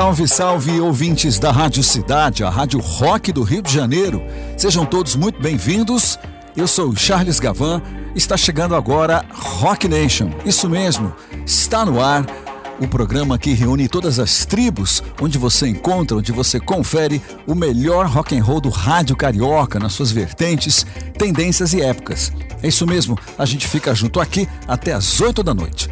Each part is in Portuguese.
Salve, salve, ouvintes da Rádio Cidade, a Rádio Rock do Rio de Janeiro. Sejam todos muito bem-vindos. Eu sou Charles Gavan. Está chegando agora Rock Nation. Isso mesmo, está no ar o programa que reúne todas as tribos, onde você encontra, onde você confere o melhor rock and roll do rádio carioca nas suas vertentes, tendências e épocas. É isso mesmo, a gente fica junto aqui até às 8 da noite.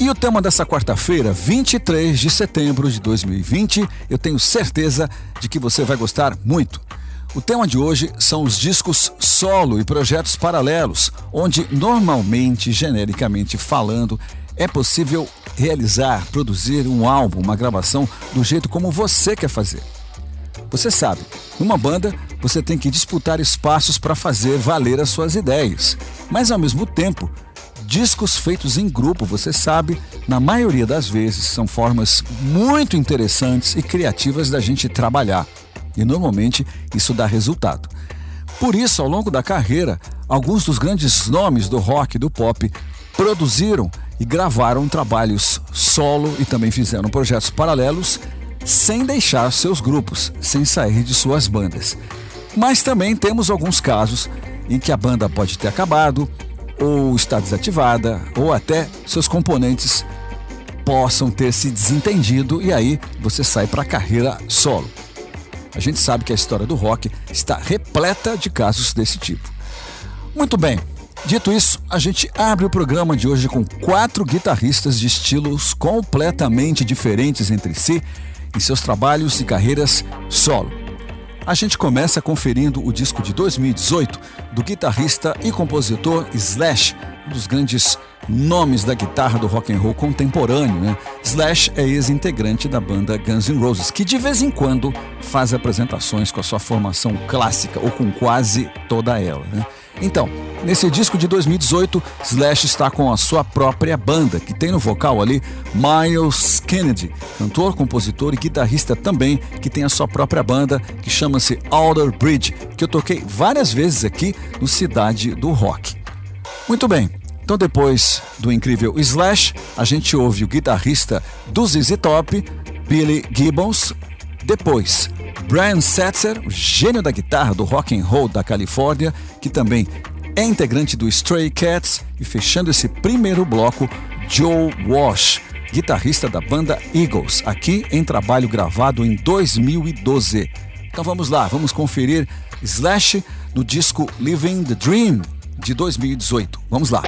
E o tema dessa quarta-feira, 23 de setembro de 2020, eu tenho certeza de que você vai gostar muito. O tema de hoje são os discos solo e projetos paralelos, onde normalmente, genericamente falando, é possível realizar, produzir um álbum, uma gravação do jeito como você quer fazer. Você sabe, numa banda você tem que disputar espaços para fazer valer as suas ideias, mas ao mesmo tempo discos feitos em grupo, você sabe, na maioria das vezes são formas muito interessantes e criativas da gente trabalhar. E normalmente isso dá resultado. Por isso, ao longo da carreira, alguns dos grandes nomes do rock e do pop produziram e gravaram trabalhos solo e também fizeram projetos paralelos sem deixar seus grupos, sem sair de suas bandas. Mas também temos alguns casos em que a banda pode ter acabado, ou está desativada, ou até seus componentes possam ter se desentendido e aí você sai para a carreira solo. A gente sabe que a história do rock está repleta de casos desse tipo. Muito bem, dito isso, a gente abre o programa de hoje com quatro guitarristas de estilos completamente diferentes entre si em seus trabalhos e carreiras solo. A gente começa conferindo o disco de 2018 do guitarrista e compositor Slash, um dos grandes nomes da guitarra do rock and roll contemporâneo. Né? Slash é ex-integrante da banda Guns N' Roses, que de vez em quando faz apresentações com a sua formação clássica ou com quase toda ela. Né? Então, nesse disco de 2018, Slash está com a sua própria banda, que tem no vocal ali Miles Kennedy, cantor, compositor e guitarrista também, que tem a sua própria banda, que chama-se Alder Bridge, que eu toquei várias vezes aqui no Cidade do Rock. Muito bem, então depois do incrível Slash, a gente ouve o guitarrista do ZZ Top, Billy Gibbons, depois Brian Setzer, o gênio da guitarra do rock and roll da Califórnia, que também é integrante do Stray Cats, e fechando esse primeiro bloco, Joe Walsh, guitarrista da banda Eagles, aqui em trabalho gravado em 2012. Então vamos lá, vamos conferir Slash no disco Living the Dream de 2018. Vamos lá.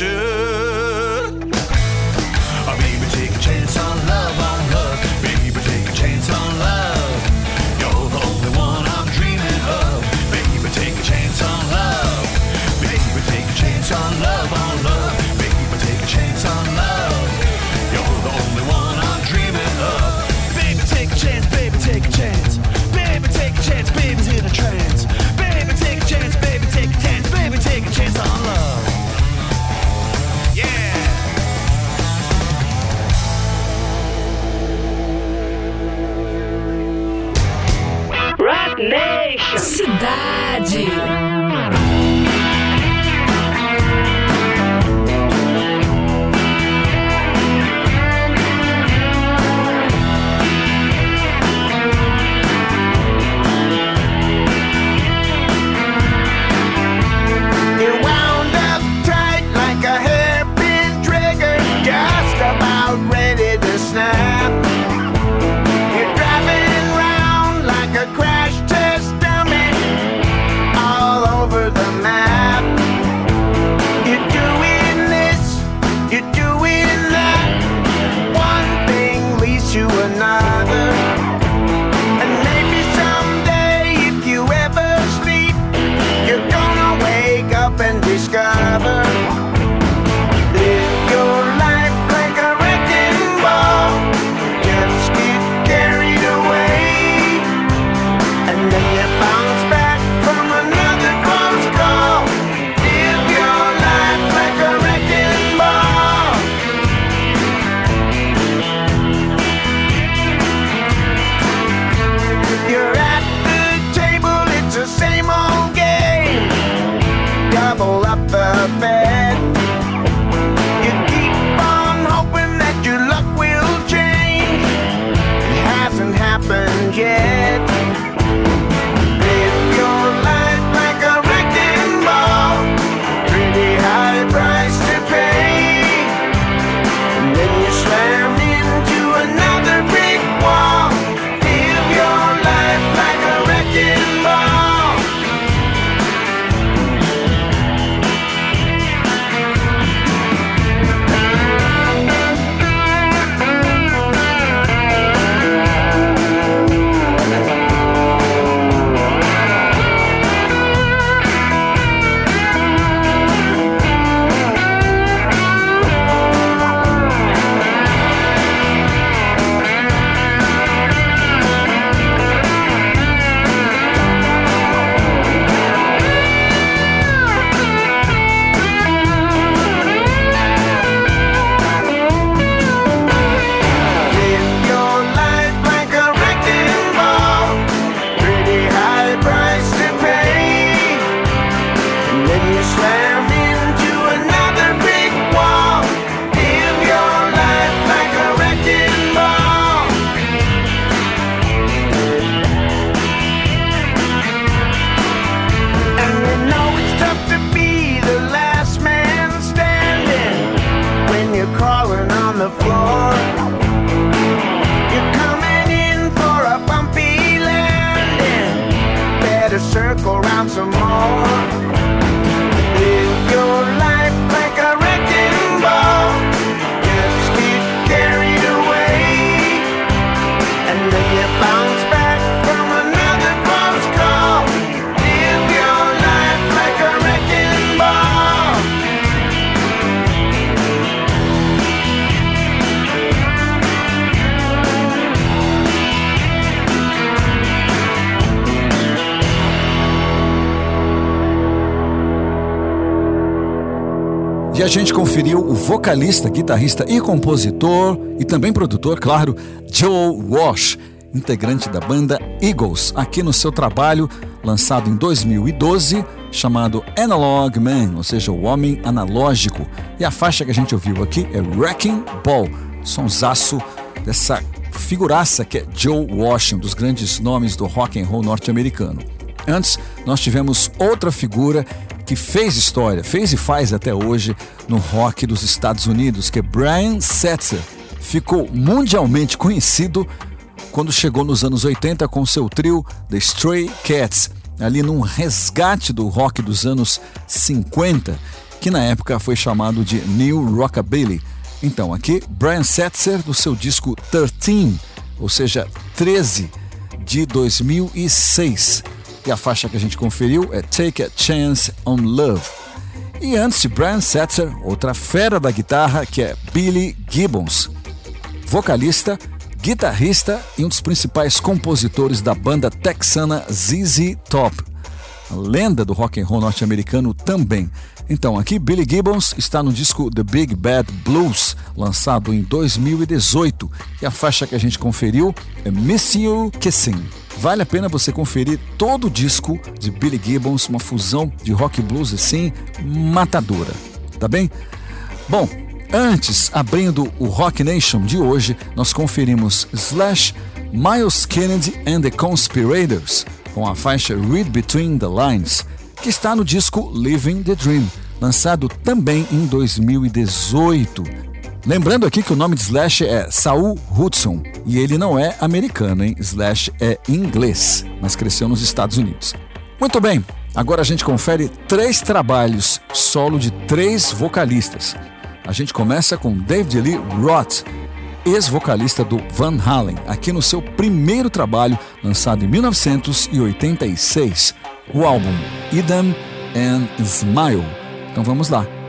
Should. Cidade. E a gente conferiu o vocalista, guitarrista e compositor, e também produtor, claro, Joe Walsh, integrante da banda Eagles, aqui no seu trabalho lançado em 2012, chamado Analog Man, ou seja, o homem analógico. E a faixa que a gente ouviu aqui é Wrecking Ball, sonsaço dessa figuraça que é Joe Walsh, um dos grandes nomes do rock and roll norte-americano. Antes, nós tivemos outra figura que fez história, fez e faz até hoje no rock dos Estados Unidos, que é Brian Setzer. Ficou mundialmente conhecido quando chegou nos anos 80 com seu trio The Stray Cats, ali num resgate do rock dos anos 50, que na época foi chamado de New Rockabilly. Então, aqui, Brian Setzer, do seu disco 13, ou seja, 13, de 2006. E a faixa que a gente conferiu é Take a Chance on Love. E antes de Brian Setzer, outra fera da guitarra que é Billy Gibbons, vocalista, guitarrista e um dos principais compositores da banda texana ZZ Top, lenda do rock and roll norte-americano também. Então, aqui Billy Gibbons está no disco The Big Bad Blues, lançado em 2018, e a faixa que a gente conferiu é Miss You Kissing. Vale a pena você conferir todo o disco de Billy Gibbons, uma fusão de rock blues assim, matadora. Tá bem? Bom, antes, abrindo o Rock Nation de hoje, nós conferimos Slash, Miles Kennedy and the Conspirators, com a faixa Read Between the Lines, que está no disco Living the Dream, lançado também em 2018. Lembrando aqui que o nome de Slash é Saul Hudson e ele não é americano, hein? Slash é inglês, mas cresceu nos Estados Unidos. Muito bem, agora a gente confere três trabalhos solo de três vocalistas. A gente começa com David Lee Roth, ex-vocalista do Van Halen, aqui no seu primeiro trabalho, lançado em 1986, o álbum Eden and Smile. Então vamos lá.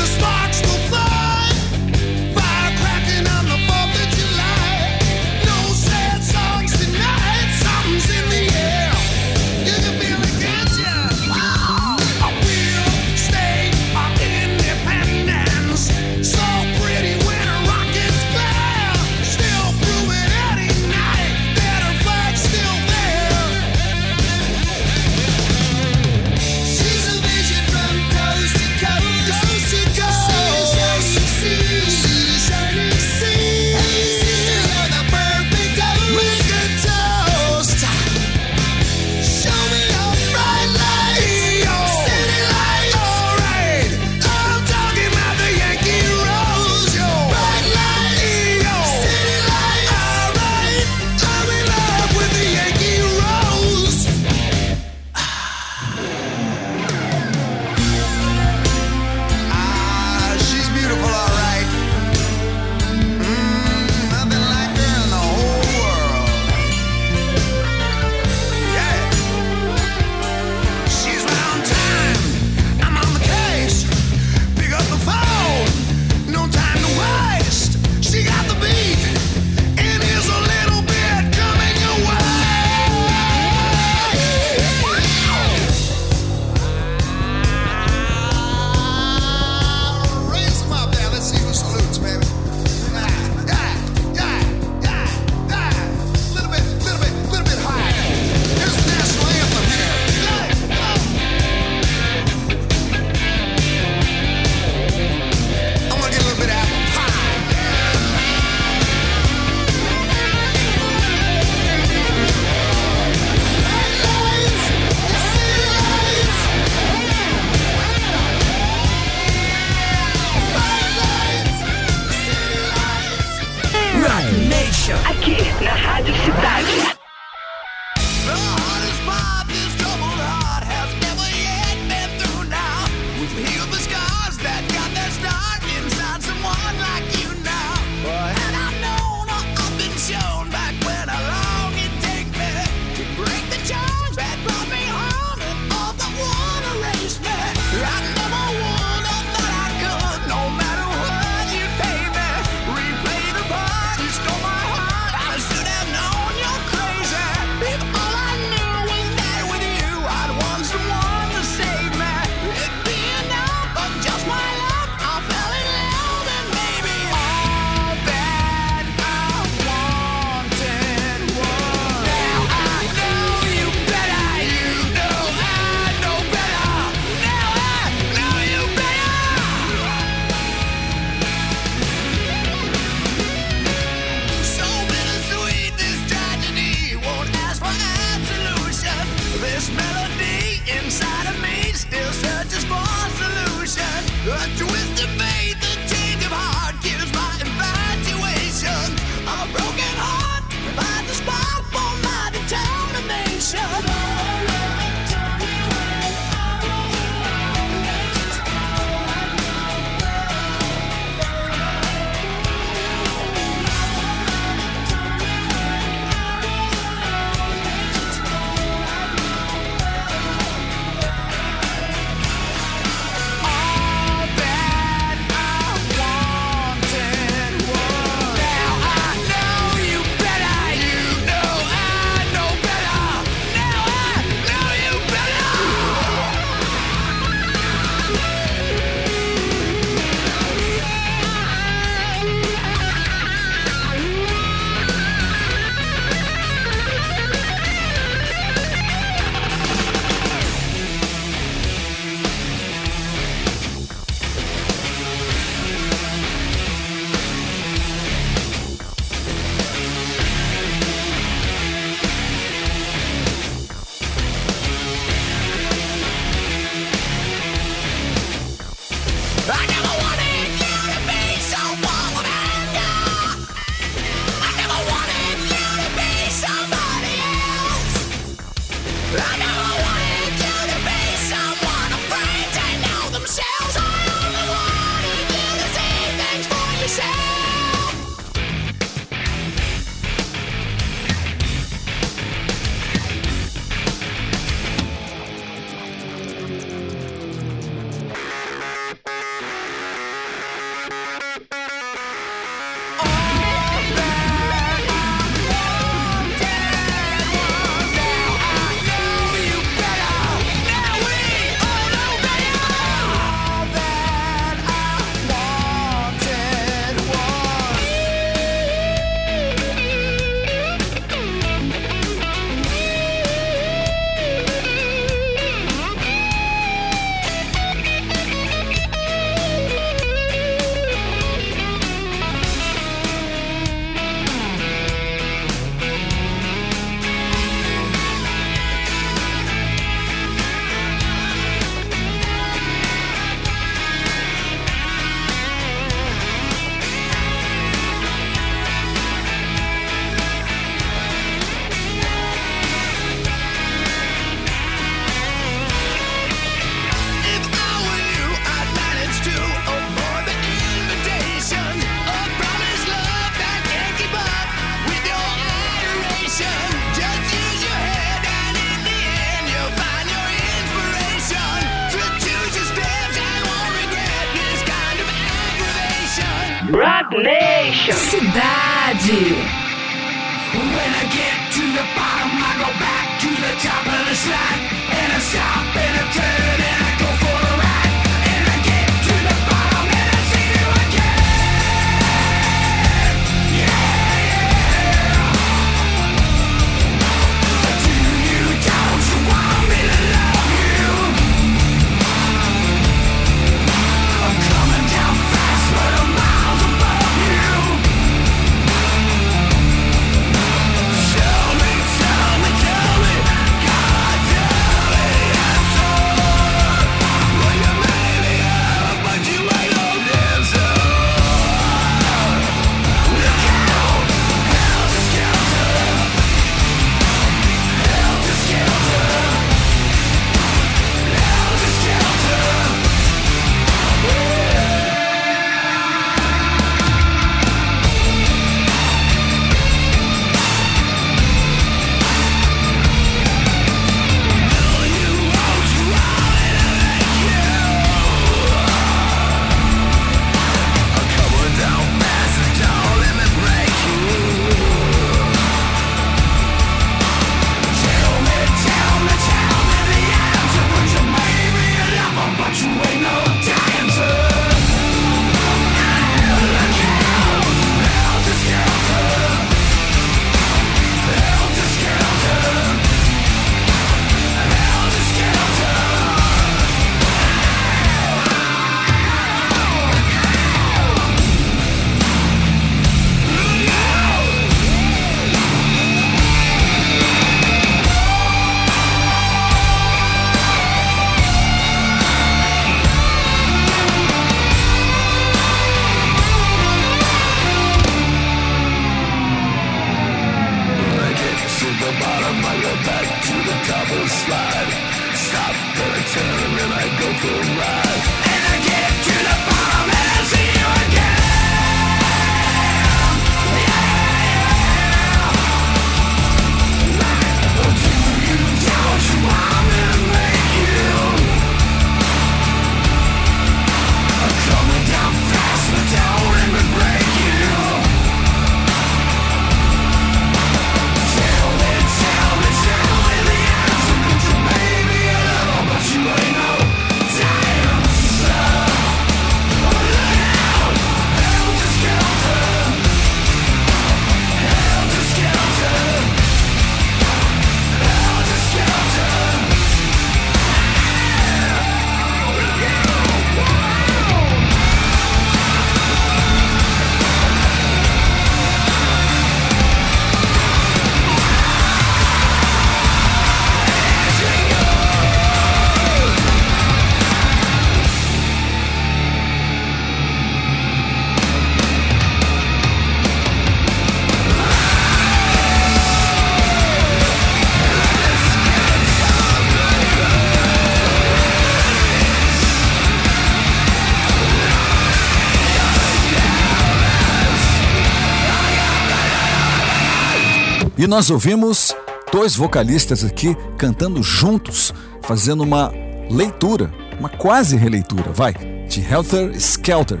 E nós ouvimos dois vocalistas aqui cantando juntos, fazendo uma leitura, uma quase releitura, vai, de Helter Skelter,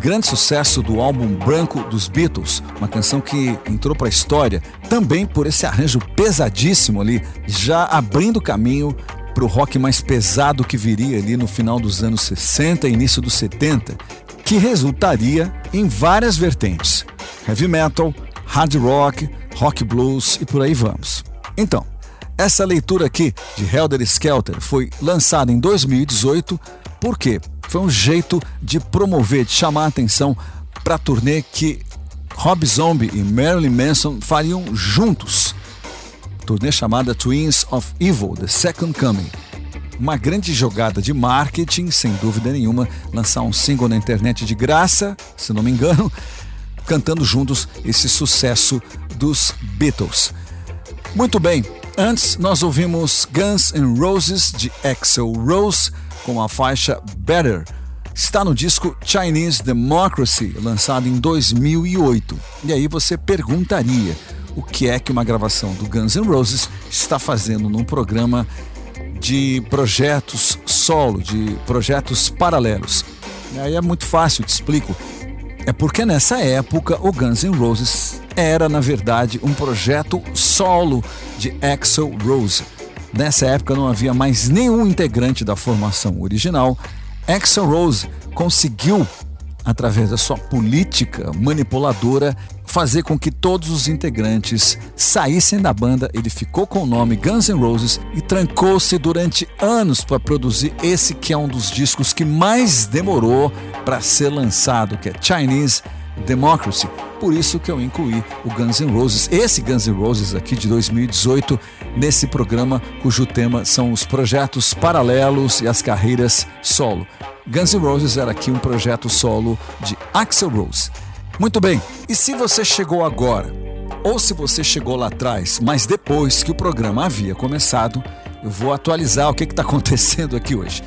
grande sucesso do álbum branco dos Beatles, uma canção que entrou para a história também por esse arranjo pesadíssimo ali, já abrindo caminho para o rock mais pesado que viria ali no final dos anos 60 e início dos 70, que resultaria em várias vertentes: heavy metal, hard rock, rock blues e por aí vamos. Então, essa leitura aqui de Helder Skelter foi lançada em 2018 porque foi um jeito de promover, de chamar a atenção para a turnê que Rob Zombie e Marilyn Manson fariam juntos. Turnê chamada Twins of Evil, The Second Coming. Uma grande jogada de marketing, sem dúvida nenhuma, lançar um single na internet de graça, se não me engano, cantando juntos esse sucesso dos Beatles. Muito bem, antes nós ouvimos Guns N' Roses de Axel Rose com a faixa Better. Está no disco Chinese Democracy, lançado em 2008. E aí você perguntaria o que é que uma gravação do Guns N' Roses está fazendo num programa de projetos solo, de projetos paralelos. E aí é muito fácil, te explico. É porque nessa época o Guns N' Roses era, na verdade, um projeto solo de Axel Rose. Nessa época não havia mais nenhum integrante da formação original. Axel Rose conseguiu, através da sua política manipuladora, fazer com que todos os integrantes saíssem da banda. Ele ficou com o nome Guns N' Roses e trancou-se durante anos para produzir esse que é um dos discos que mais demorou para ser lançado, que é Chinese Democracy. Por isso que eu incluí o Guns N' Roses, esse Guns N' Roses aqui de 2018, nesse programa cujo tema são os projetos paralelos e as carreiras solo. Guns N' Roses era aqui um projeto solo de Axel Rose. Muito bem, e se você chegou agora, ou se você chegou lá atrás, mas depois que o programa havia começado, eu vou atualizar o que está acontecendo aqui hoje.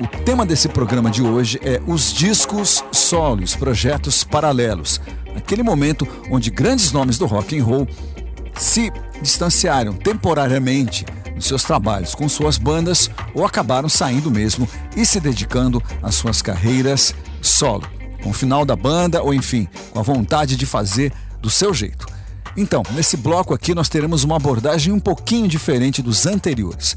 O tema desse programa de hoje é os discos solos, projetos paralelos. Aquele momento onde grandes nomes do rock and roll se distanciaram temporariamente dos seus trabalhos com suas bandas ou acabaram saindo mesmo e se dedicando às suas carreiras solo, com o final da banda ou enfim, com a vontade de fazer do seu jeito. Então, nesse bloco aqui nós teremos uma abordagem um pouquinho diferente dos anteriores.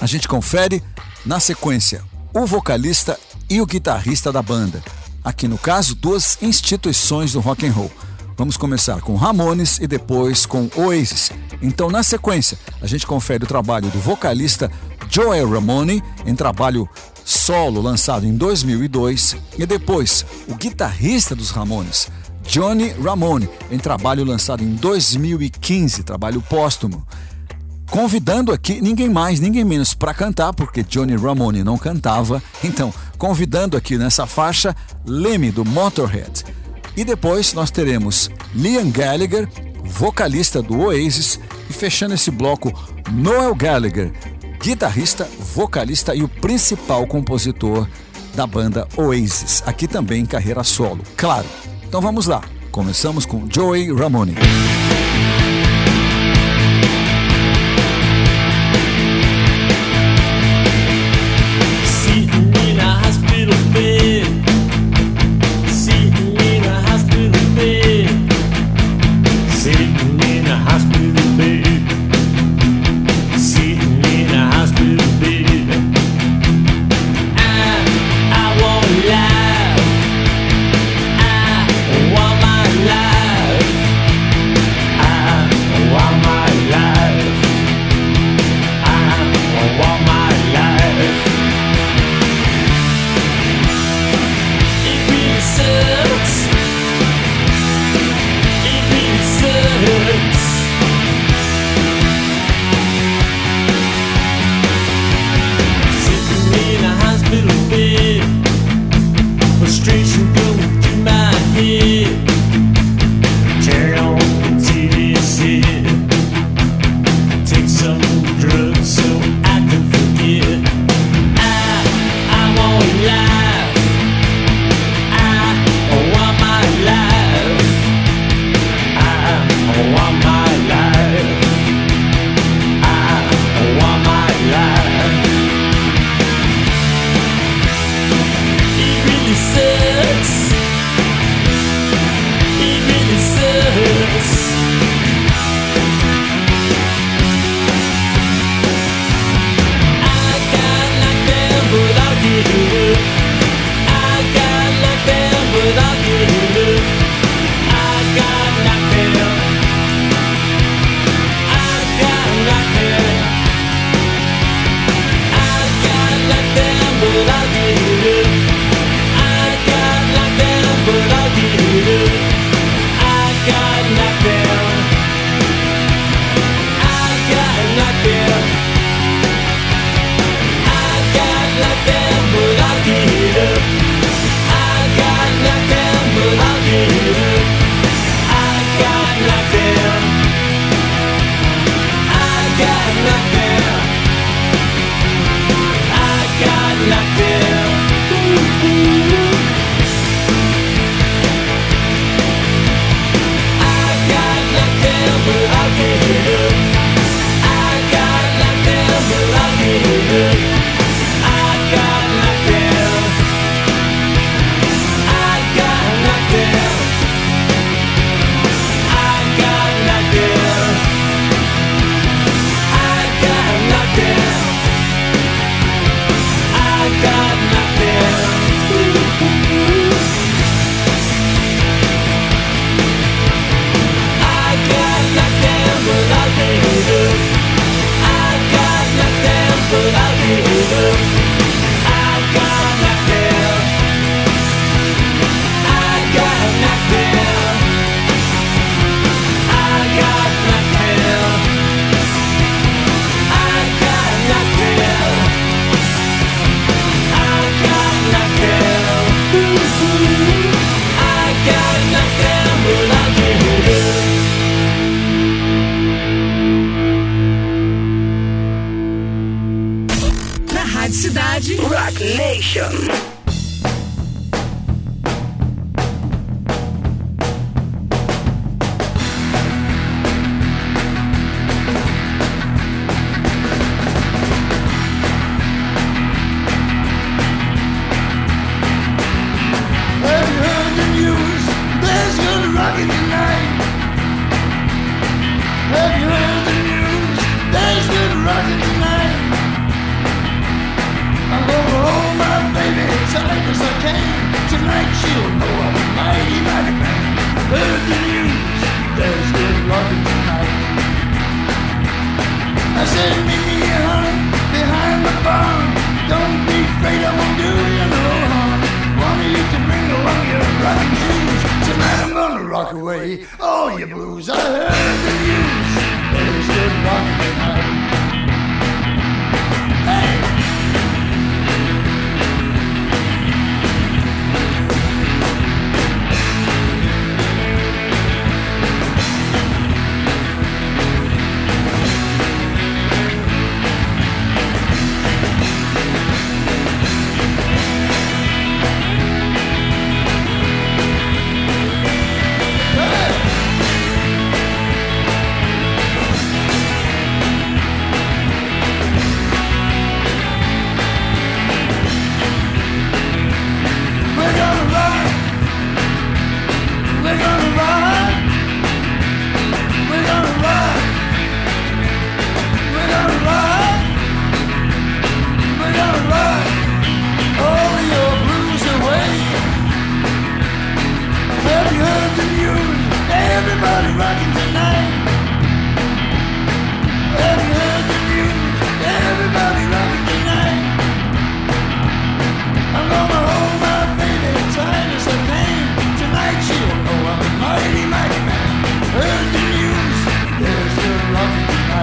A gente confere na sequência o vocalista e o guitarrista da banda. Aqui no caso, duas instituições do rock and roll. Vamos começar com Ramones e depois com Oasis. Então, na sequência, a gente confere o trabalho do vocalista Joel Ramone em trabalho solo lançado em 2002 e depois o guitarrista dos Ramones, Johnny Ramone, em trabalho lançado em 2015, trabalho póstumo convidando aqui ninguém mais, ninguém menos para cantar, porque Johnny Ramone não cantava. Então, convidando aqui nessa faixa Lemmy do Motorhead. E depois nós teremos Liam Gallagher, vocalista do Oasis, e fechando esse bloco, Noel Gallagher, guitarrista, vocalista e o principal compositor da banda Oasis, aqui também em carreira solo, claro. Então vamos lá. Começamos com Joey Ramone.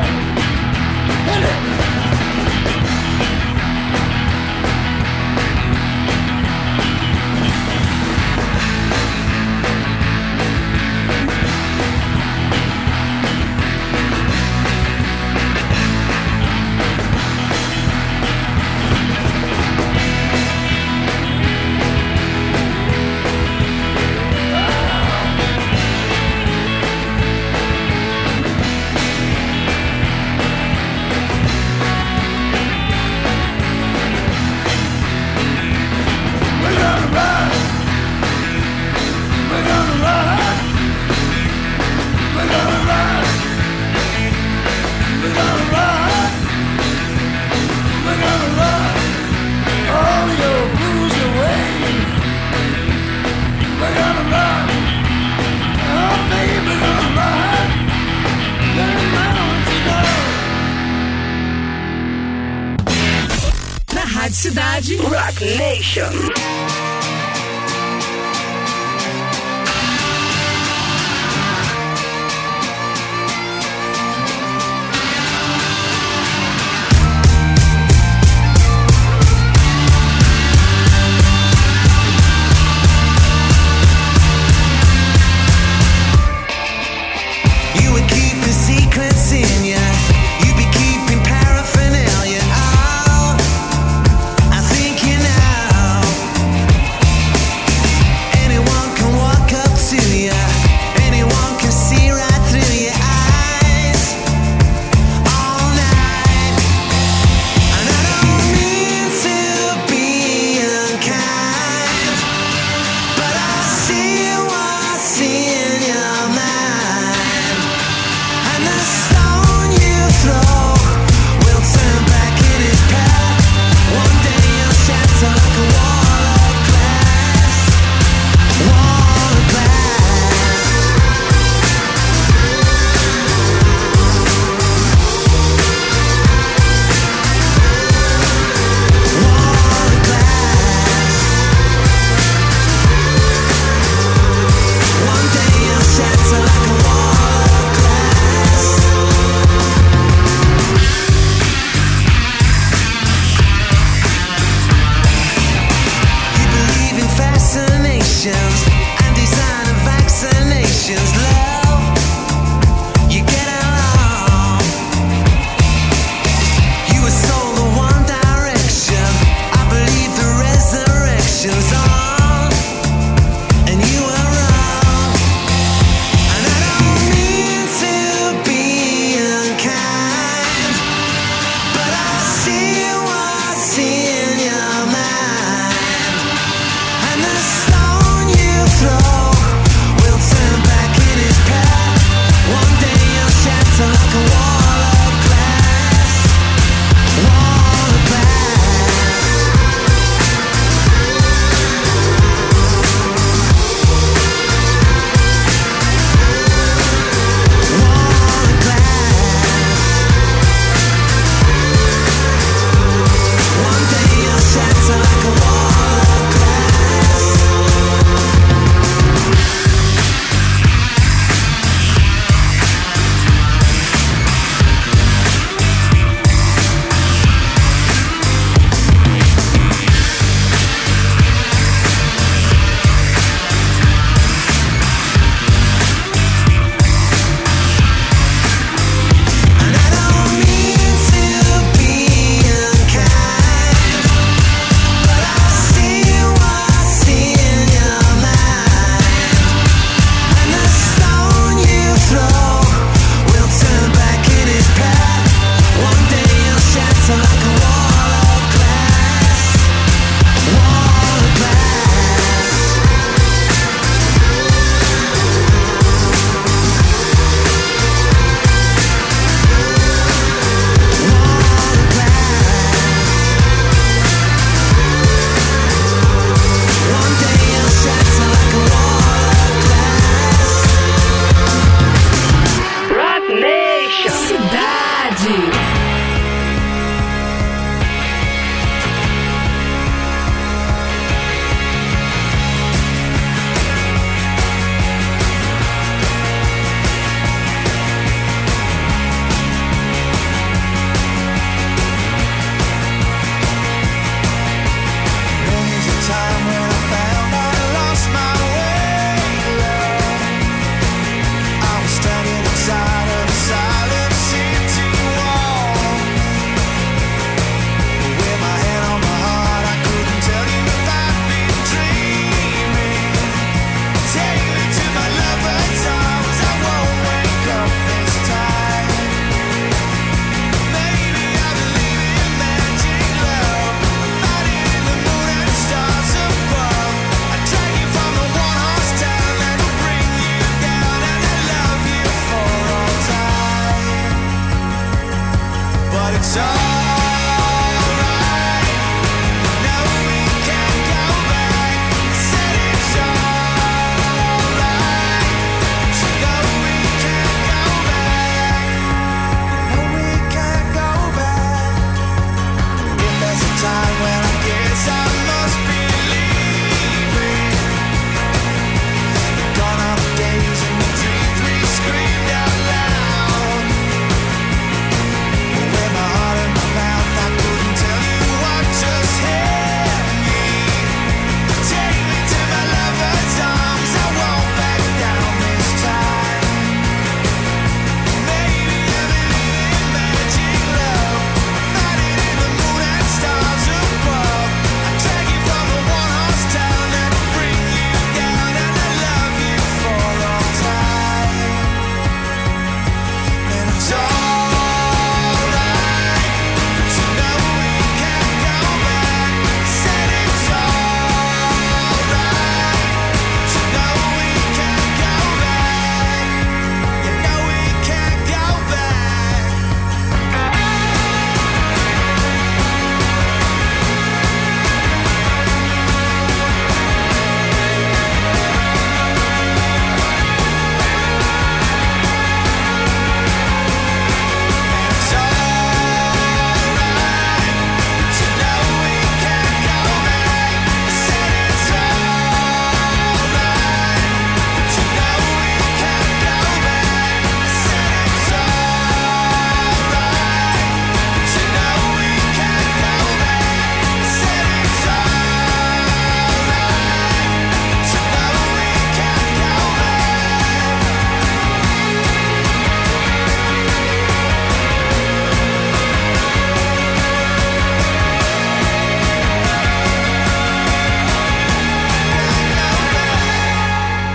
Hit it!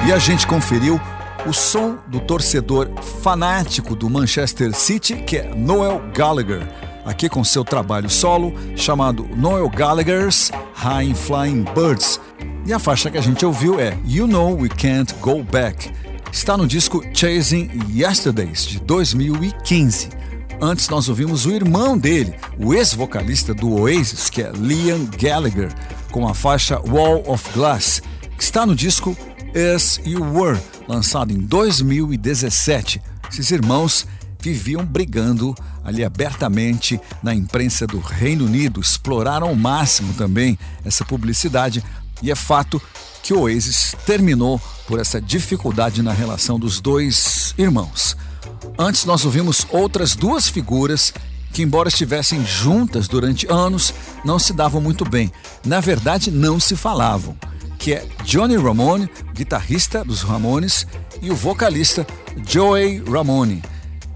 E a gente conferiu o som do torcedor fanático do Manchester City, que é Noel Gallagher. aqui com seu trabalho solo chamado Noel Gallagher's High Flying Birds. E a faixa que a gente ouviu é You Know We Can't Go Back. Está no disco Chasing Yesterdays de 2015. Antes nós ouvimos o irmão dele, o ex-vocalista do Oasis, que é Liam Gallagher, com a faixa Wall of Glass, que está no disco As You Were, lançado em 2017. Esses irmãos viviam brigando ali abertamente na imprensa do Reino Unido, exploraram ao máximo também essa publicidade e é fato que o Oasis terminou por essa dificuldade na relação dos dois irmãos. Antes nós ouvimos outras duas figuras que, embora estivessem juntas durante anos, não se davam muito bem. Na verdade, não se falavam. Que é Johnny Ramone, guitarrista dos Ramones, e o vocalista Joey Ramone.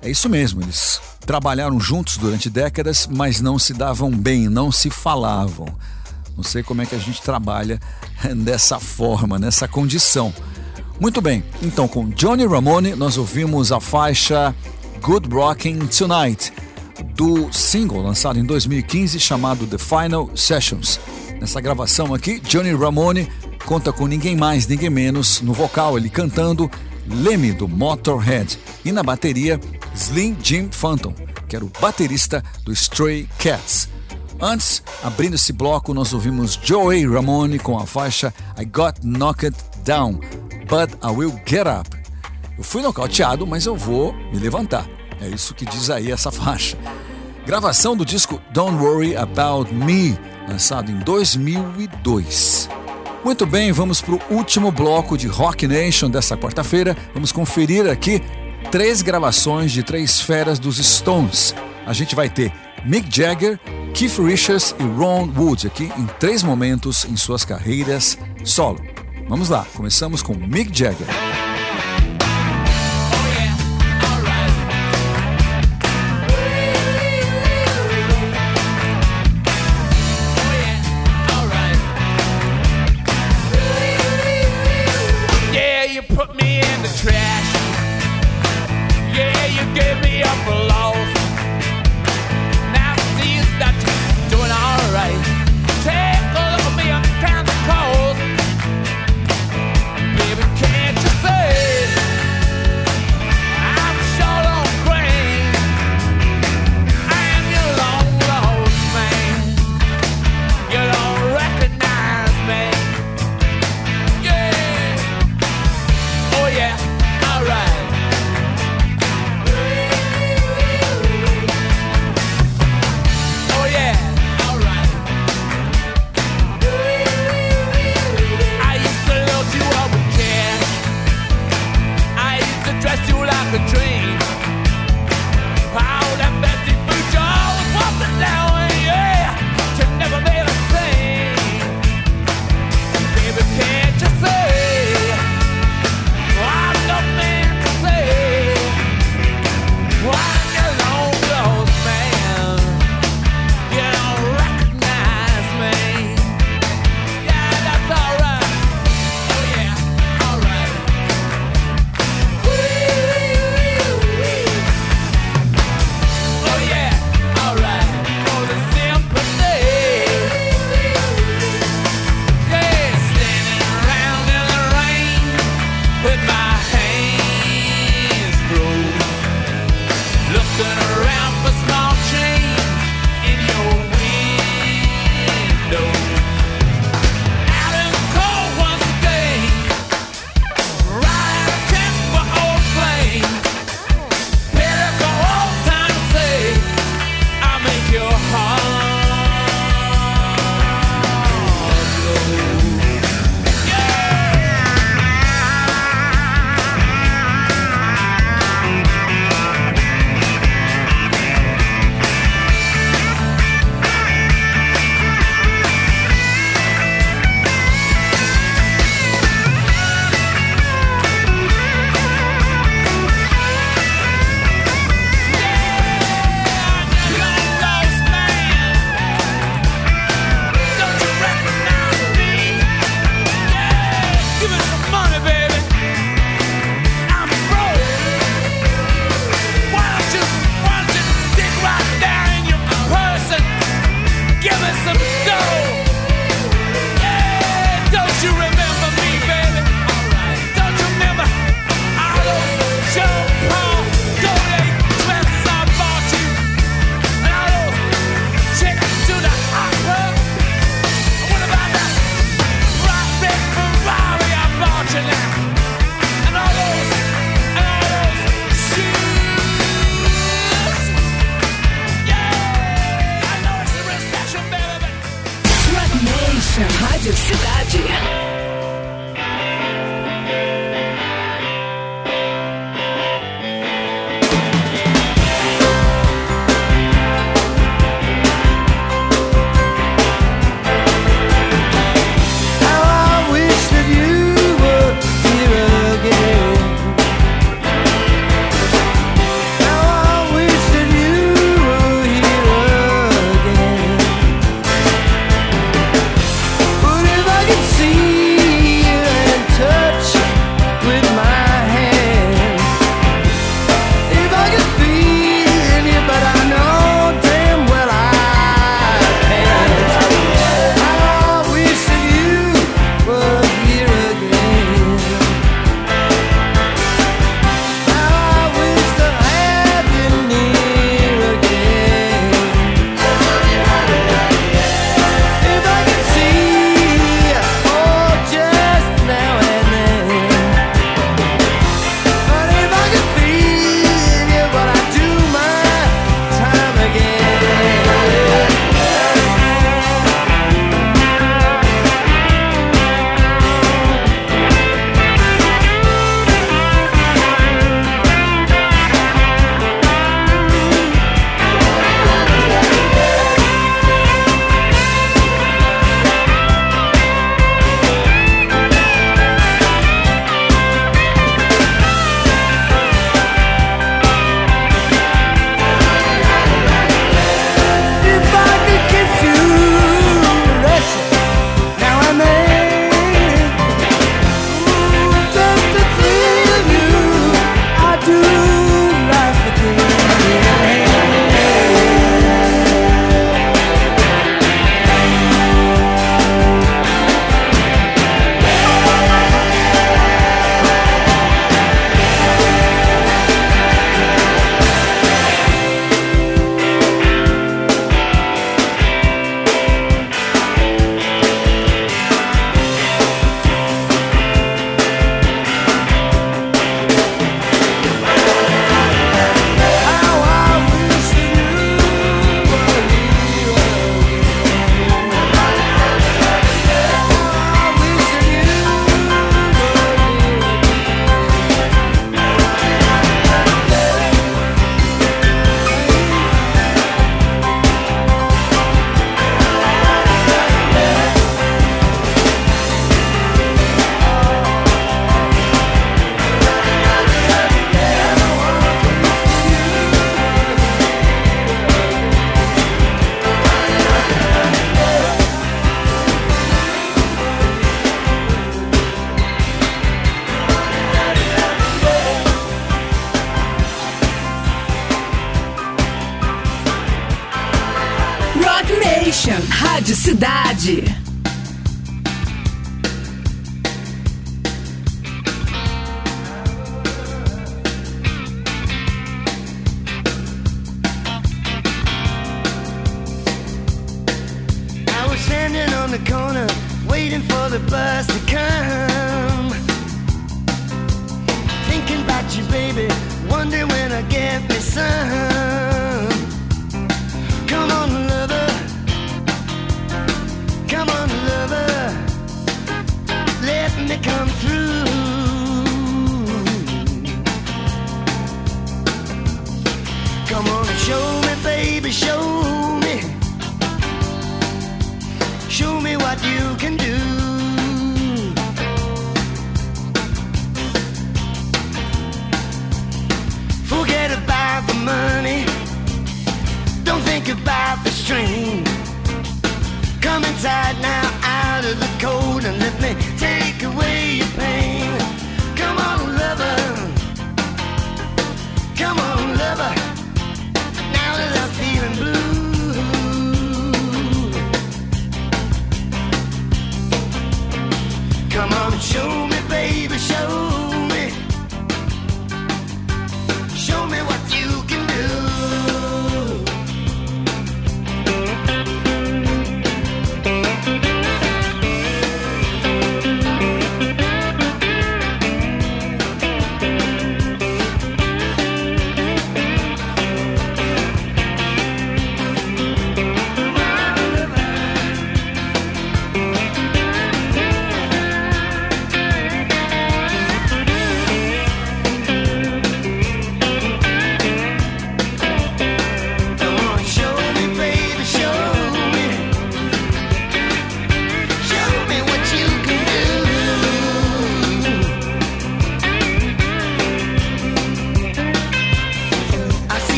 É isso mesmo, eles trabalharam juntos durante décadas, mas não se davam bem, não se falavam. Não sei como é que a gente trabalha dessa forma, nessa condição. Muito bem, então com Johnny Ramone nós ouvimos a faixa Good Rockin' Tonight, do single lançado em 2015 chamado The Final Sessions. Nessa gravação aqui, Johnny Ramone conta com ninguém mais, ninguém menos no vocal, ele cantando Lemmy do Motorhead e na bateria Slim Jim Phantom, que era o baterista do Stray Cats. Antes, abrindo esse bloco, nós ouvimos Joey Ramone com a faixa I Got Knocked Down, But I Will Get Up. Eu fui nocauteado, mas eu vou me levantar. É isso que diz aí essa faixa. Gravação do disco Don't Worry About Me, lançado em 2002. Muito bem, vamos para o último bloco de Rock Nation dessa quarta-feira. Vamos conferir aqui três gravações de três feras dos Stones. A gente vai ter Mick Jagger, Keith Richards e Ron Wood aqui em três momentos em suas carreiras solo. Vamos lá, começamos com Mick Jagger.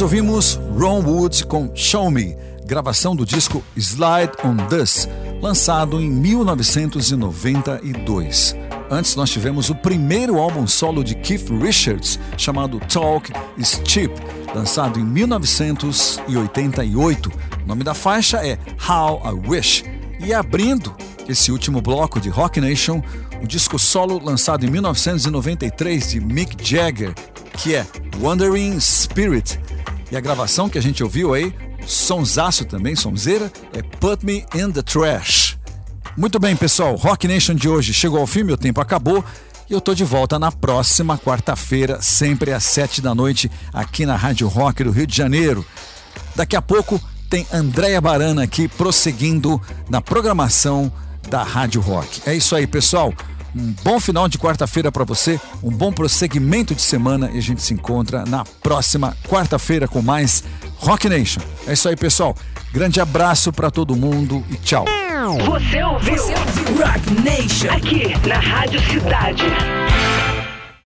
Nós ouvimos Ron Wood com Show Me, gravação do disco Slide on This, lançado em 1992. Antes nós tivemos o primeiro álbum solo de Keith Richards, chamado Talk is Cheap, lançado em 1988. O nome da faixa é How I Wish. E abrindo esse último bloco de Rock Nation, o disco solo lançado em 1993 de Mick Jagger, que é Wandering Spirit. E a gravação que a gente ouviu aí, sonsaço também, sonzeira, é Put Me in the Trash. Muito bem, pessoal, Rock Nation de hoje chegou ao fim, meu tempo acabou. E eu tô de volta na próxima quarta-feira, sempre às sete da noite, aqui na Rádio Rock do Rio de Janeiro. Daqui a pouco tem Andréia Barana aqui prosseguindo na programação da Rádio Rock. É isso aí, pessoal. Um bom final de quarta-feira para você, um bom prosseguimento de semana e a gente se encontra na próxima quarta-feira com mais Rock Nation. É isso aí, pessoal. Grande abraço para todo mundo e tchau. Você ouviu? Você ouviu Rock Nation. Aqui na Rádio Cidade.